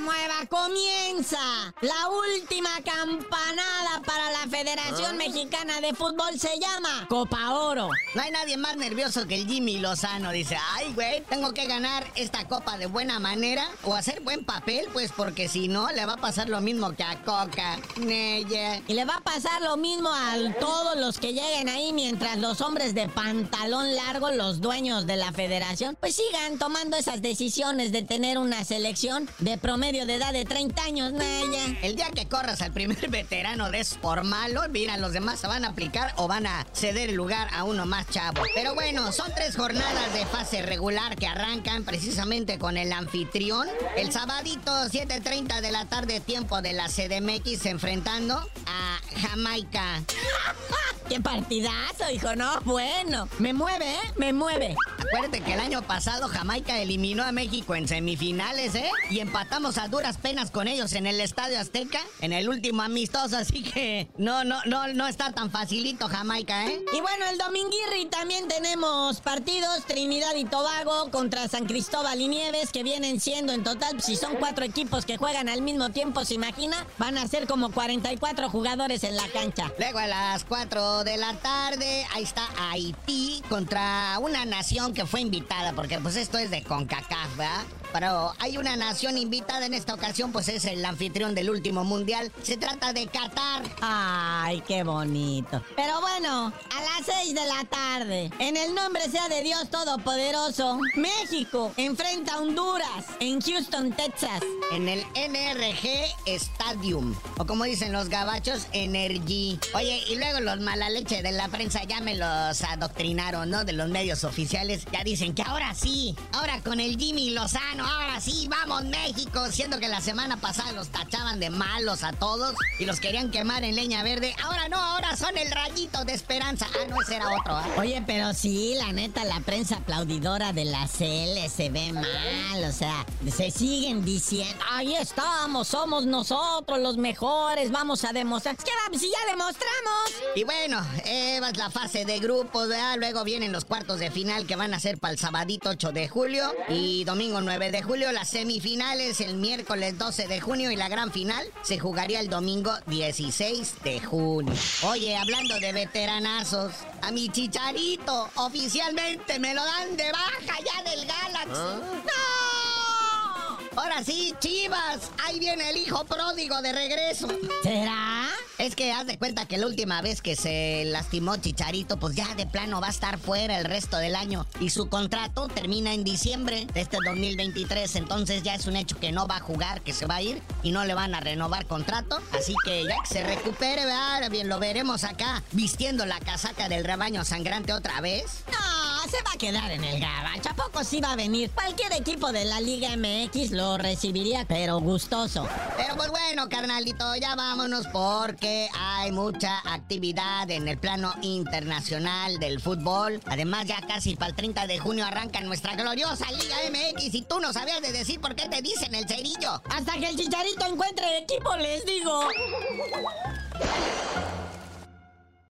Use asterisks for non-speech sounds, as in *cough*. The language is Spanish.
nueva comienza. La última campanada para la Federación Mexicana de Fútbol se llama Copa Oro. No hay nadie más nervioso que el Jimmy Lozano. Dice, ay, güey, tengo que ganar esta copa de buena manera o hacer buen papel, pues porque si no, le va a pasar lo mismo que a Coca, Neye. Y le va a pasar lo mismo a todos los que lleguen ahí mientras los hombres de pantalón largo, los dueños de la federación, pues sigan tomando esas decisiones de tener una selección de promedio de edad de 30 años, Naya. El día que corras al primer *laughs* veterano de por malo, mira, los demás se van a aplicar o van a ceder el lugar a uno más chavo. Pero bueno, son tres jornadas de fase regular que arrancan precisamente con el anfitrión. El sabadito, 7.30 de la tarde, tiempo de la CDMX, enfrentando a Jamaica. *laughs* ¡Qué partidazo, hijo! No, bueno. Me mueve, ¿eh? Me mueve. Acuérdate que el año pasado Jamaica eliminó a México en semifinales, ¿eh? Y empatamos a duras penas con ellos en el Estadio Azteca, en el último amistoso, así que no, no, no, no está tan facilito Jamaica, ¿eh? Y bueno, el Dominguirri también tenemos partidos, Trinidad y Tobago contra San Cristóbal y Nieves, que vienen siendo en total, si son cuatro equipos que juegan al mismo tiempo, se imagina, van a ser como 44 jugadores en la cancha. Luego a las 4 de la tarde, ahí está Haití contra una nación que fue invitada, porque pues esto es de CONCACAF, ¿verdad? Pero hay una nación invitada en esta ocasión, pues es el anfitrión del último mundial. Se trata de Qatar. Ay, qué bonito. Pero bueno, a las 6 de la tarde, en el nombre sea de Dios Todopoderoso, México enfrenta a Honduras en Houston, Texas. En el NRG Stadium. O como dicen los gabachos, Energy. Oye, y luego los mala leche de la prensa ya me los adoctrinaron, ¿no? De los medios oficiales. Ya dicen que ahora sí, ahora con el Jimmy Lozano, ahora sí, vamos México. Siendo que la semana pasada los tachaban de malos a todos y los querían quemar en leña verde. Ahora no, ahora son el rayito de esperanza. Ah, no, ese era otro, ¿eh? Oye, pero sí, la neta, la prensa aplaudidora de la CL se ve mal. O sea, se siguen diciendo, ahí estamos, somos nosotros los mejores, vamos a demostrar. ¿Qué va? Si ya demostramos. Y bueno, eh, va la fase de grupos, ¿verdad? Luego vienen los cuartos de final que van a ser para el sabadito 8 de julio y domingo 9 de julio. Las semifinales el miércoles 12 de junio y la gran final se jugaría el domingo 16 de Oye, hablando de veteranazos, a mi chicharito oficialmente me lo dan de baja ya del Galaxy. ¡No! Ahora sí, Chivas, ahí viene el hijo pródigo de regreso. ¿Será? Es que haz de cuenta que la última vez que se lastimó Chicharito, pues ya de plano va a estar fuera el resto del año. Y su contrato termina en diciembre de este 2023. Entonces ya es un hecho que no va a jugar, que se va a ir y no le van a renovar contrato. Así que ya que se recupere, ¿verdad? bien, lo veremos acá vistiendo la casaca del rebaño sangrante otra vez. No, se va a quedar en el gabacho. ¿A poco sí va a venir? Cualquier equipo de la Liga MX lo recibiría, pero gustoso. Pero pues bueno, carnalito, ya vámonos porque hay mucha actividad en el plano internacional del fútbol. Además, ya casi para el 30 de junio arranca nuestra gloriosa Liga MX y tú no sabías de decir por qué te dicen el cerillo. Hasta que el chicharito encuentre equipo, les digo.